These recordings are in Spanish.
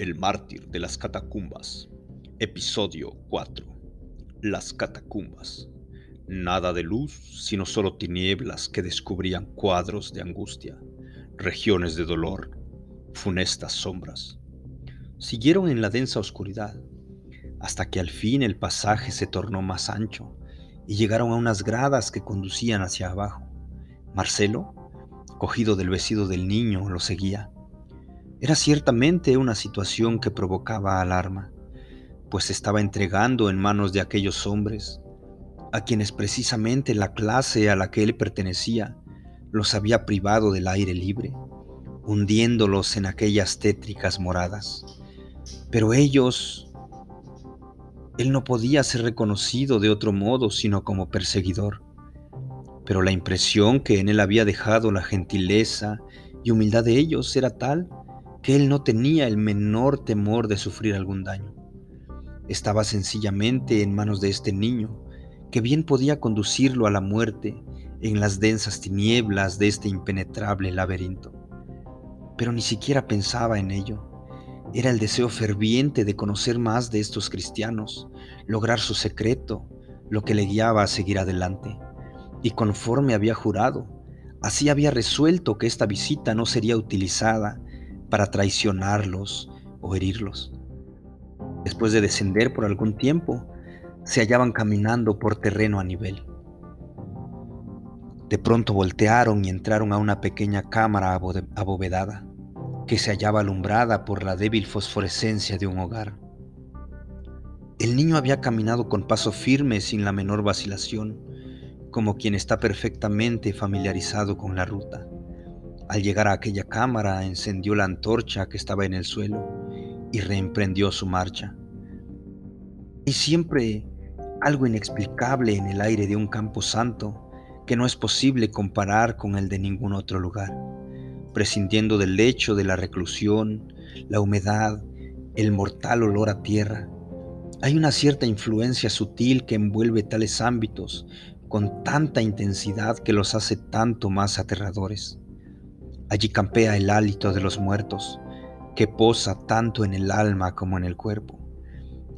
El mártir de las catacumbas. Episodio 4. Las catacumbas. Nada de luz, sino solo tinieblas que descubrían cuadros de angustia, regiones de dolor, funestas sombras. Siguieron en la densa oscuridad, hasta que al fin el pasaje se tornó más ancho y llegaron a unas gradas que conducían hacia abajo. Marcelo, cogido del vestido del niño, lo seguía. Era ciertamente una situación que provocaba alarma, pues estaba entregando en manos de aquellos hombres, a quienes precisamente la clase a la que él pertenecía los había privado del aire libre, hundiéndolos en aquellas tétricas moradas. Pero ellos, él no podía ser reconocido de otro modo sino como perseguidor. Pero la impresión que en él había dejado la gentileza y humildad de ellos era tal que él no tenía el menor temor de sufrir algún daño. Estaba sencillamente en manos de este niño, que bien podía conducirlo a la muerte en las densas tinieblas de este impenetrable laberinto. Pero ni siquiera pensaba en ello. Era el deseo ferviente de conocer más de estos cristianos, lograr su secreto, lo que le guiaba a seguir adelante. Y conforme había jurado, así había resuelto que esta visita no sería utilizada para traicionarlos o herirlos. Después de descender por algún tiempo, se hallaban caminando por terreno a nivel. De pronto voltearon y entraron a una pequeña cámara abovedada que se hallaba alumbrada por la débil fosforescencia de un hogar. El niño había caminado con paso firme sin la menor vacilación, como quien está perfectamente familiarizado con la ruta. Al llegar a aquella cámara, encendió la antorcha que estaba en el suelo y reemprendió su marcha. Y siempre algo inexplicable en el aire de un campo santo que no es posible comparar con el de ningún otro lugar, prescindiendo del lecho de la reclusión, la humedad, el mortal olor a tierra. Hay una cierta influencia sutil que envuelve tales ámbitos con tanta intensidad que los hace tanto más aterradores. Allí campea el hálito de los muertos, que posa tanto en el alma como en el cuerpo.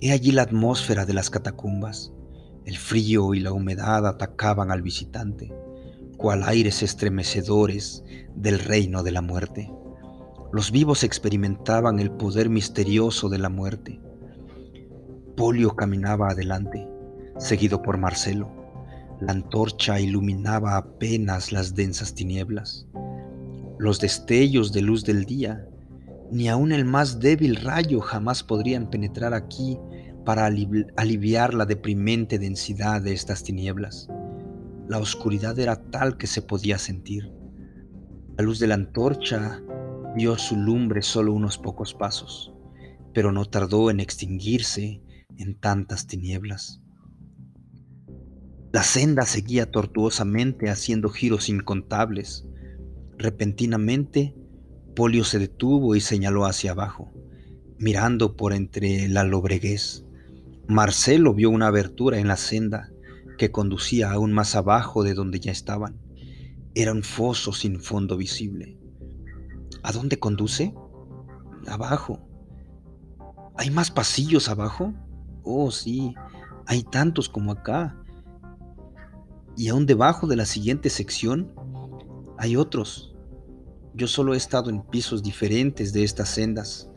He allí la atmósfera de las catacumbas. El frío y la humedad atacaban al visitante, cual aires estremecedores del reino de la muerte. Los vivos experimentaban el poder misterioso de la muerte. Polio caminaba adelante, seguido por Marcelo. La antorcha iluminaba apenas las densas tinieblas los destellos de luz del día, ni aun el más débil rayo jamás podrían penetrar aquí para aliviar la deprimente densidad de estas tinieblas. La oscuridad era tal que se podía sentir. La luz de la antorcha dio su lumbre solo unos pocos pasos, pero no tardó en extinguirse en tantas tinieblas. La senda seguía tortuosamente haciendo giros incontables, Repentinamente, Polio se detuvo y señaló hacia abajo, mirando por entre la lobreguez. Marcelo vio una abertura en la senda que conducía aún más abajo de donde ya estaban. Era un foso sin fondo visible. ¿A dónde conduce? Abajo. ¿Hay más pasillos abajo? Oh, sí, hay tantos como acá. Y aún debajo de la siguiente sección hay otros. Yo solo he estado en pisos diferentes de estas sendas,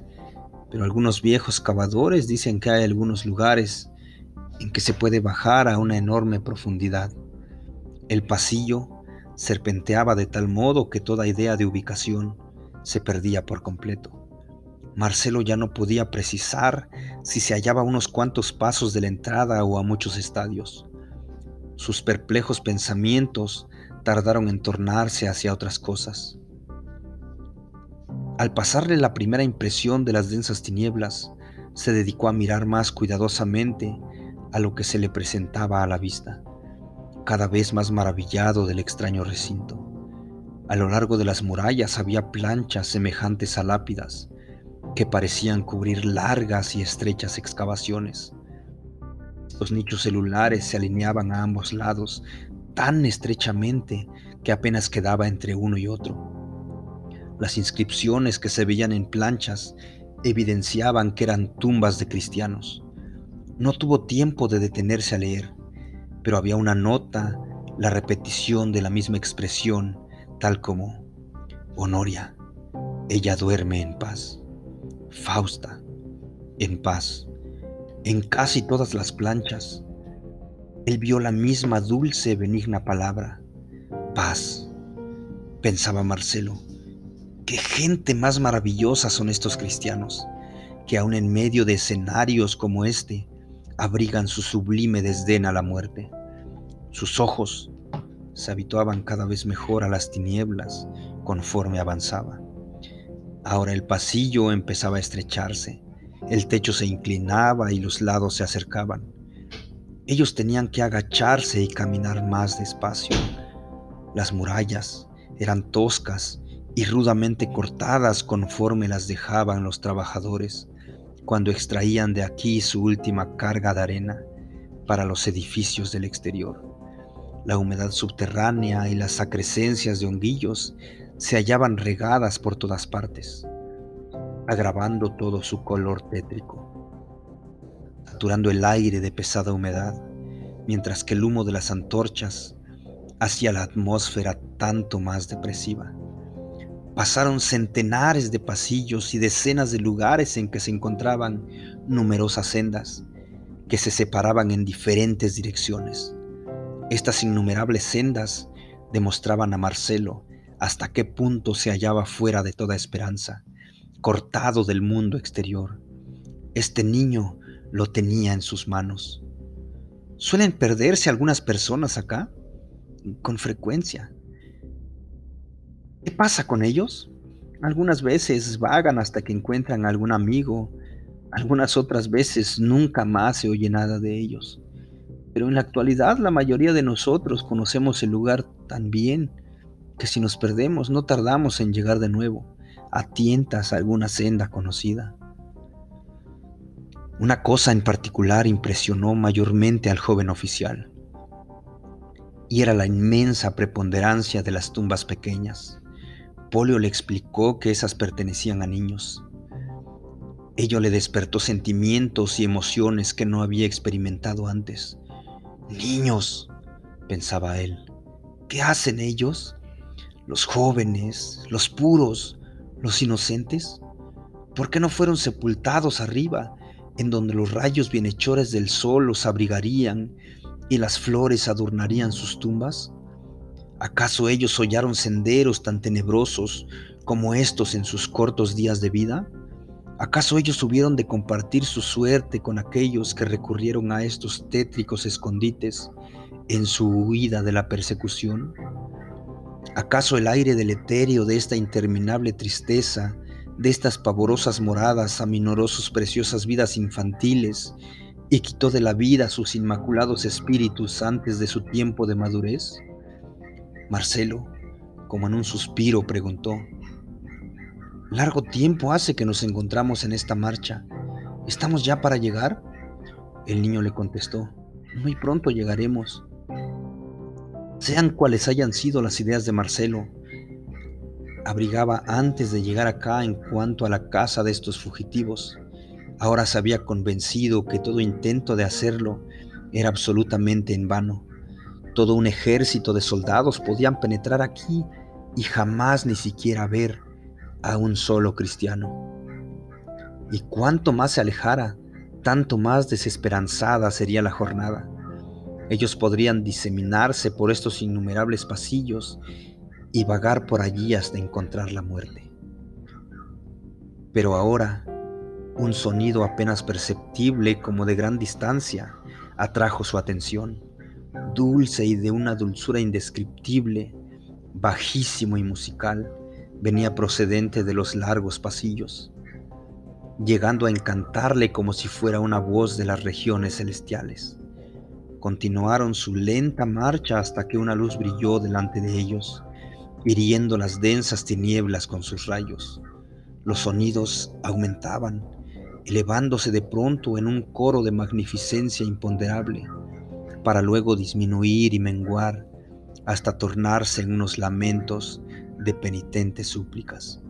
pero algunos viejos cavadores dicen que hay algunos lugares en que se puede bajar a una enorme profundidad. El pasillo serpenteaba de tal modo que toda idea de ubicación se perdía por completo. Marcelo ya no podía precisar si se hallaba a unos cuantos pasos de la entrada o a muchos estadios. Sus perplejos pensamientos tardaron en tornarse hacia otras cosas. Al pasarle la primera impresión de las densas tinieblas, se dedicó a mirar más cuidadosamente a lo que se le presentaba a la vista, cada vez más maravillado del extraño recinto. A lo largo de las murallas había planchas semejantes a lápidas que parecían cubrir largas y estrechas excavaciones. Los nichos celulares se alineaban a ambos lados tan estrechamente que apenas quedaba entre uno y otro. Las inscripciones que se veían en planchas evidenciaban que eran tumbas de cristianos. No tuvo tiempo de detenerse a leer, pero había una nota, la repetición de la misma expresión, tal como Honoria, ella duerme en paz. Fausta, en paz. En casi todas las planchas, él vio la misma dulce, benigna palabra, paz. Pensaba Marcelo, qué gente más maravillosa son estos cristianos, que aun en medio de escenarios como este, abrigan su sublime desdén a la muerte. Sus ojos se habituaban cada vez mejor a las tinieblas conforme avanzaba. Ahora el pasillo empezaba a estrecharse, el techo se inclinaba y los lados se acercaban. Ellos tenían que agacharse y caminar más despacio. Las murallas eran toscas y rudamente cortadas conforme las dejaban los trabajadores cuando extraían de aquí su última carga de arena para los edificios del exterior. La humedad subterránea y las acrescencias de honguillos se hallaban regadas por todas partes, agravando todo su color tétrico saturando el aire de pesada humedad, mientras que el humo de las antorchas hacía la atmósfera tanto más depresiva. Pasaron centenares de pasillos y decenas de lugares en que se encontraban numerosas sendas que se separaban en diferentes direcciones. Estas innumerables sendas demostraban a Marcelo hasta qué punto se hallaba fuera de toda esperanza, cortado del mundo exterior. Este niño lo tenía en sus manos. Suelen perderse algunas personas acá, con frecuencia. ¿Qué pasa con ellos? Algunas veces vagan hasta que encuentran algún amigo, algunas otras veces nunca más se oye nada de ellos. Pero en la actualidad la mayoría de nosotros conocemos el lugar tan bien que si nos perdemos no tardamos en llegar de nuevo a tientas a alguna senda conocida. Una cosa en particular impresionó mayormente al joven oficial, y era la inmensa preponderancia de las tumbas pequeñas. Polio le explicó que esas pertenecían a niños. Ello le despertó sentimientos y emociones que no había experimentado antes. Niños, pensaba él, ¿qué hacen ellos? Los jóvenes, los puros, los inocentes. ¿Por qué no fueron sepultados arriba en donde los rayos bienhechores del sol los abrigarían y las flores adornarían sus tumbas? ¿Acaso ellos hollaron senderos tan tenebrosos como estos en sus cortos días de vida? ¿Acaso ellos hubieron de compartir su suerte con aquellos que recurrieron a estos tétricos escondites en su huida de la persecución? ¿Acaso el aire del etéreo de esta interminable tristeza de estas pavorosas moradas aminoró sus preciosas vidas infantiles y quitó de la vida sus inmaculados espíritus antes de su tiempo de madurez? Marcelo, como en un suspiro, preguntó, Largo tiempo hace que nos encontramos en esta marcha. ¿Estamos ya para llegar? El niño le contestó, Muy pronto llegaremos. Sean cuales hayan sido las ideas de Marcelo, abrigaba antes de llegar acá en cuanto a la casa de estos fugitivos. Ahora se había convencido que todo intento de hacerlo era absolutamente en vano. Todo un ejército de soldados podían penetrar aquí y jamás ni siquiera ver a un solo cristiano. Y cuanto más se alejara, tanto más desesperanzada sería la jornada. Ellos podrían diseminarse por estos innumerables pasillos y vagar por allí hasta encontrar la muerte. Pero ahora, un sonido apenas perceptible como de gran distancia atrajo su atención, dulce y de una dulzura indescriptible, bajísimo y musical, venía procedente de los largos pasillos, llegando a encantarle como si fuera una voz de las regiones celestiales. Continuaron su lenta marcha hasta que una luz brilló delante de ellos hiriendo las densas tinieblas con sus rayos. Los sonidos aumentaban, elevándose de pronto en un coro de magnificencia imponderable, para luego disminuir y menguar hasta tornarse en unos lamentos de penitentes súplicas.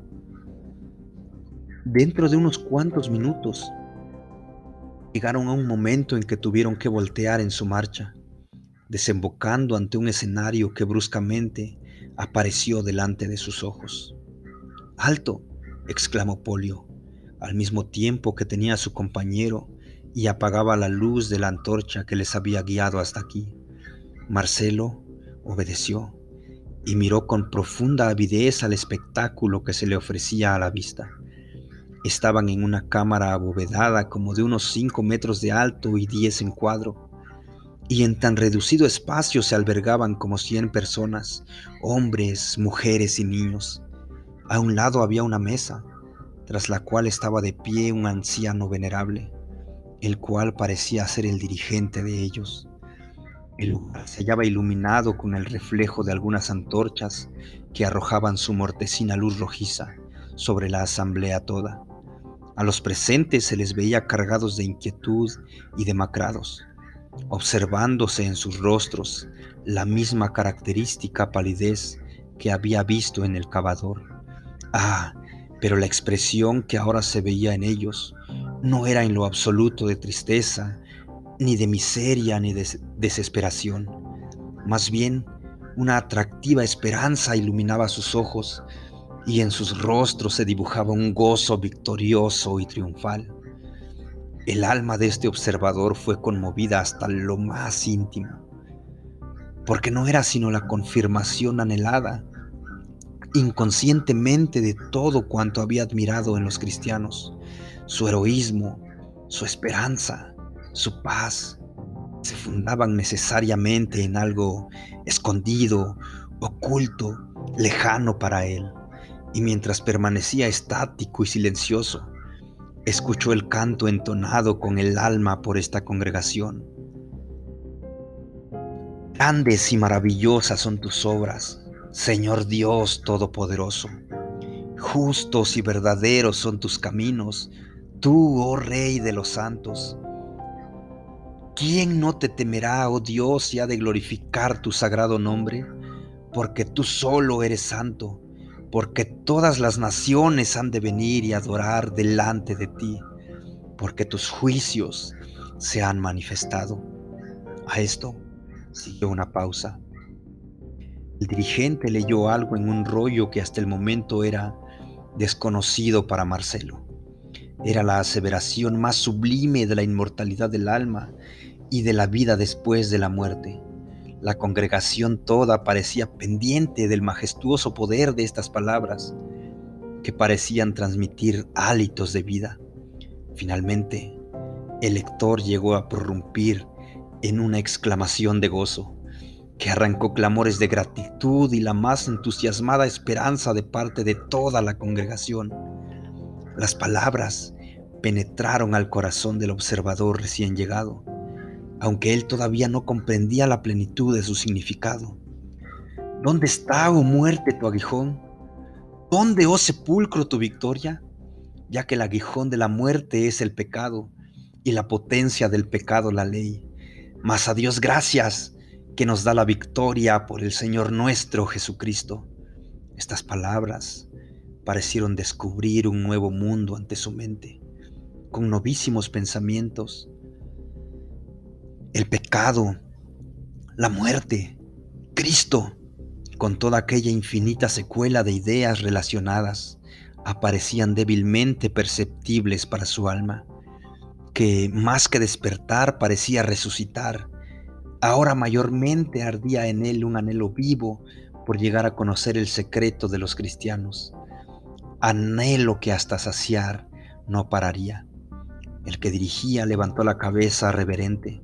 Dentro de unos cuantos minutos, llegaron a un momento en que tuvieron que voltear en su marcha, desembocando ante un escenario que bruscamente apareció delante de sus ojos. ¡Alto! exclamó Polio, al mismo tiempo que tenía a su compañero y apagaba la luz de la antorcha que les había guiado hasta aquí. Marcelo obedeció y miró con profunda avidez al espectáculo que se le ofrecía a la vista. Estaban en una cámara abovedada como de unos cinco metros de alto y diez en cuadro, y en tan reducido espacio se albergaban como cien personas, hombres, mujeres y niños. A un lado había una mesa, tras la cual estaba de pie un anciano venerable, el cual parecía ser el dirigente de ellos. El lugar se hallaba iluminado con el reflejo de algunas antorchas que arrojaban su mortecina luz rojiza sobre la asamblea toda. A los presentes se les veía cargados de inquietud y demacrados, observándose en sus rostros la misma característica palidez que había visto en el cavador. Ah, pero la expresión que ahora se veía en ellos no era en lo absoluto de tristeza, ni de miseria, ni de desesperación. Más bien, una atractiva esperanza iluminaba sus ojos y en sus rostros se dibujaba un gozo victorioso y triunfal. El alma de este observador fue conmovida hasta lo más íntimo, porque no era sino la confirmación anhelada inconscientemente de todo cuanto había admirado en los cristianos, su heroísmo, su esperanza, su paz, se fundaban necesariamente en algo escondido, oculto, lejano para él. Y mientras permanecía estático y silencioso, escuchó el canto entonado con el alma por esta congregación. Grandes y maravillosas son tus obras, Señor Dios Todopoderoso. Justos y verdaderos son tus caminos, tú, oh Rey de los santos. ¿Quién no te temerá, oh Dios, y ha de glorificar tu sagrado nombre? Porque tú solo eres santo, porque todas las naciones han de venir y adorar delante de ti, porque tus juicios se han manifestado. A esto siguió una pausa. El dirigente leyó algo en un rollo que hasta el momento era desconocido para Marcelo. Era la aseveración más sublime de la inmortalidad del alma y de la vida después de la muerte. La congregación toda parecía pendiente del majestuoso poder de estas palabras, que parecían transmitir hálitos de vida. Finalmente, el lector llegó a prorrumpir en una exclamación de gozo que arrancó clamores de gratitud y la más entusiasmada esperanza de parte de toda la congregación. Las palabras penetraron al corazón del observador recién llegado, aunque él todavía no comprendía la plenitud de su significado. ¿Dónde está, oh muerte, tu aguijón? ¿Dónde, oh sepulcro, tu victoria? Ya que el aguijón de la muerte es el pecado y la potencia del pecado la ley. Mas a Dios gracias que nos da la victoria por el Señor nuestro Jesucristo. Estas palabras parecieron descubrir un nuevo mundo ante su mente, con novísimos pensamientos. El pecado, la muerte, Cristo, con toda aquella infinita secuela de ideas relacionadas, aparecían débilmente perceptibles para su alma, que más que despertar parecía resucitar Ahora mayormente ardía en él un anhelo vivo por llegar a conocer el secreto de los cristianos. Anhelo que hasta saciar no pararía. El que dirigía levantó la cabeza reverente,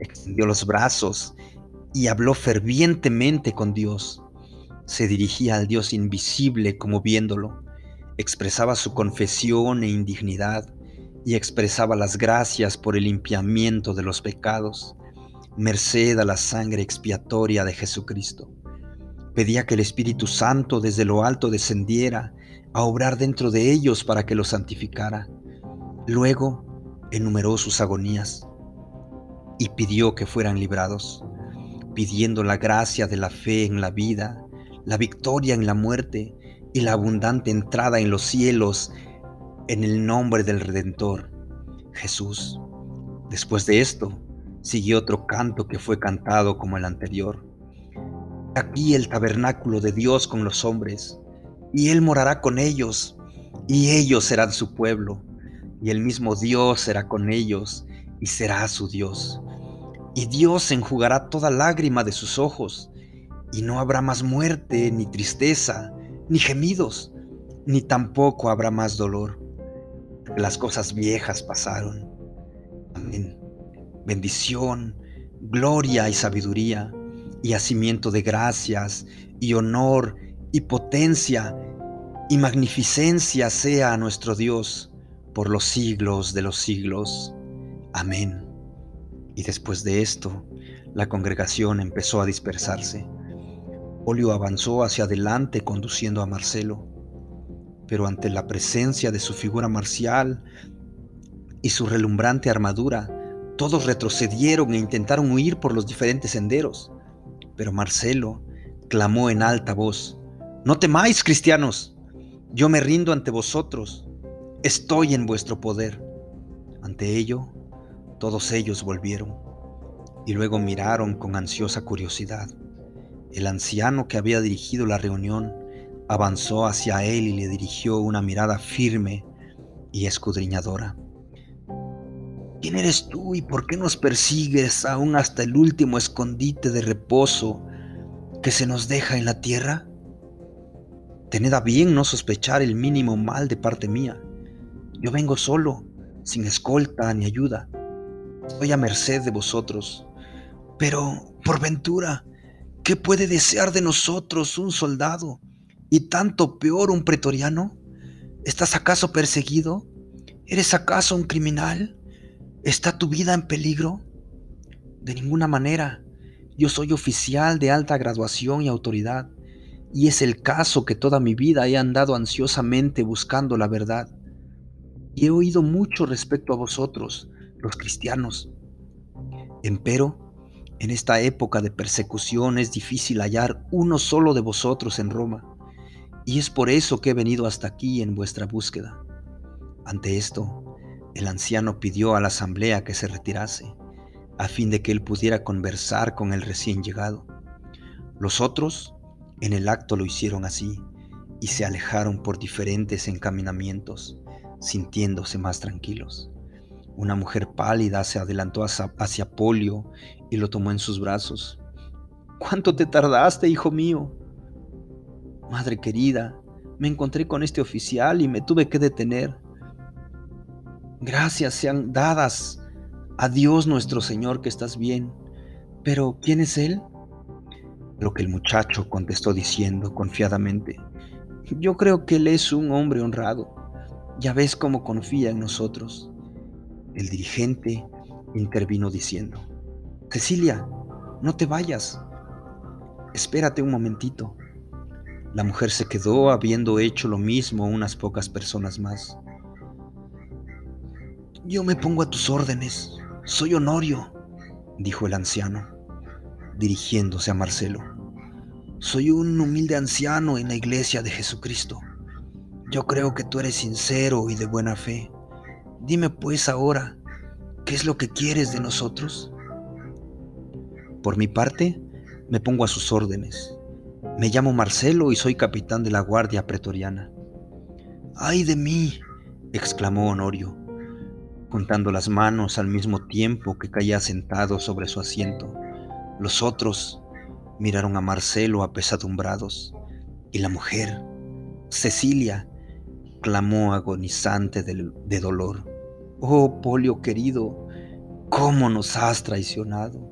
extendió los brazos y habló fervientemente con Dios. Se dirigía al Dios invisible como viéndolo, expresaba su confesión e indignidad y expresaba las gracias por el limpiamiento de los pecados merced a la sangre expiatoria de Jesucristo. Pedía que el Espíritu Santo desde lo alto descendiera a obrar dentro de ellos para que los santificara. Luego enumeró sus agonías y pidió que fueran librados, pidiendo la gracia de la fe en la vida, la victoria en la muerte y la abundante entrada en los cielos en el nombre del Redentor, Jesús. Después de esto, siguió otro canto que fue cantado como el anterior. Aquí el tabernáculo de Dios con los hombres, y Él morará con ellos, y ellos serán su pueblo, y el mismo Dios será con ellos, y será su Dios. Y Dios enjugará toda lágrima de sus ojos, y no habrá más muerte, ni tristeza, ni gemidos, ni tampoco habrá más dolor. Las cosas viejas pasaron. Amén. Bendición, gloria y sabiduría, y hacimiento de gracias, y honor, y potencia, y magnificencia sea a nuestro Dios por los siglos de los siglos. Amén. Y después de esto, la congregación empezó a dispersarse. Olio avanzó hacia adelante conduciendo a Marcelo, pero ante la presencia de su figura marcial y su relumbrante armadura, todos retrocedieron e intentaron huir por los diferentes senderos. Pero Marcelo clamó en alta voz, No temáis, cristianos, yo me rindo ante vosotros, estoy en vuestro poder. Ante ello, todos ellos volvieron y luego miraron con ansiosa curiosidad. El anciano que había dirigido la reunión avanzó hacia él y le dirigió una mirada firme y escudriñadora. ¿Quién eres tú y por qué nos persigues aún hasta el último escondite de reposo que se nos deja en la tierra? Tened a bien no sospechar el mínimo mal de parte mía. Yo vengo solo, sin escolta ni ayuda. Estoy a merced de vosotros. Pero, por ventura, ¿Qué puede desear de nosotros un soldado y tanto peor un pretoriano? ¿Estás acaso perseguido? ¿Eres acaso un criminal? ¿Está tu vida en peligro? De ninguna manera. Yo soy oficial de alta graduación y autoridad, y es el caso que toda mi vida he andado ansiosamente buscando la verdad. Y he oído mucho respecto a vosotros, los cristianos. Empero, en esta época de persecución es difícil hallar uno solo de vosotros en Roma, y es por eso que he venido hasta aquí en vuestra búsqueda. Ante esto, el anciano pidió a la asamblea que se retirase, a fin de que él pudiera conversar con el recién llegado. Los otros, en el acto lo hicieron así, y se alejaron por diferentes encaminamientos, sintiéndose más tranquilos. Una mujer pálida se adelantó hacia, Polio y lo tomó en sus brazos. ¿Cuánto te tardaste, hijo mío? Madre querida, me encontré con este oficial y me tuve que detener. Gracias sean dadas a Dios nuestro Señor que estás bien. Pero, ¿quién es Él? Lo que el muchacho contestó diciendo confiadamente, yo creo que Él es un hombre honrado. Ya ves cómo confía en nosotros. El dirigente intervino diciendo, Cecilia, no te vayas. Espérate un momentito. La mujer se quedó habiendo hecho lo mismo unas pocas personas más. Yo me pongo a tus órdenes. Soy Honorio, dijo el anciano, dirigiéndose a Marcelo. Soy un humilde anciano en la iglesia de Jesucristo. Yo creo que tú eres sincero y de buena fe. Dime pues ahora, ¿qué es lo que quieres de nosotros? Por mi parte, me pongo a sus órdenes. Me llamo Marcelo y soy capitán de la Guardia Pretoriana. ¡Ay de mí! exclamó Honorio, juntando las manos al mismo tiempo que caía sentado sobre su asiento. Los otros miraron a Marcelo apesadumbrados y la mujer, Cecilia, clamó agonizante de, dolor. Oh, Polio querido, ¿cómo nos has traicionado?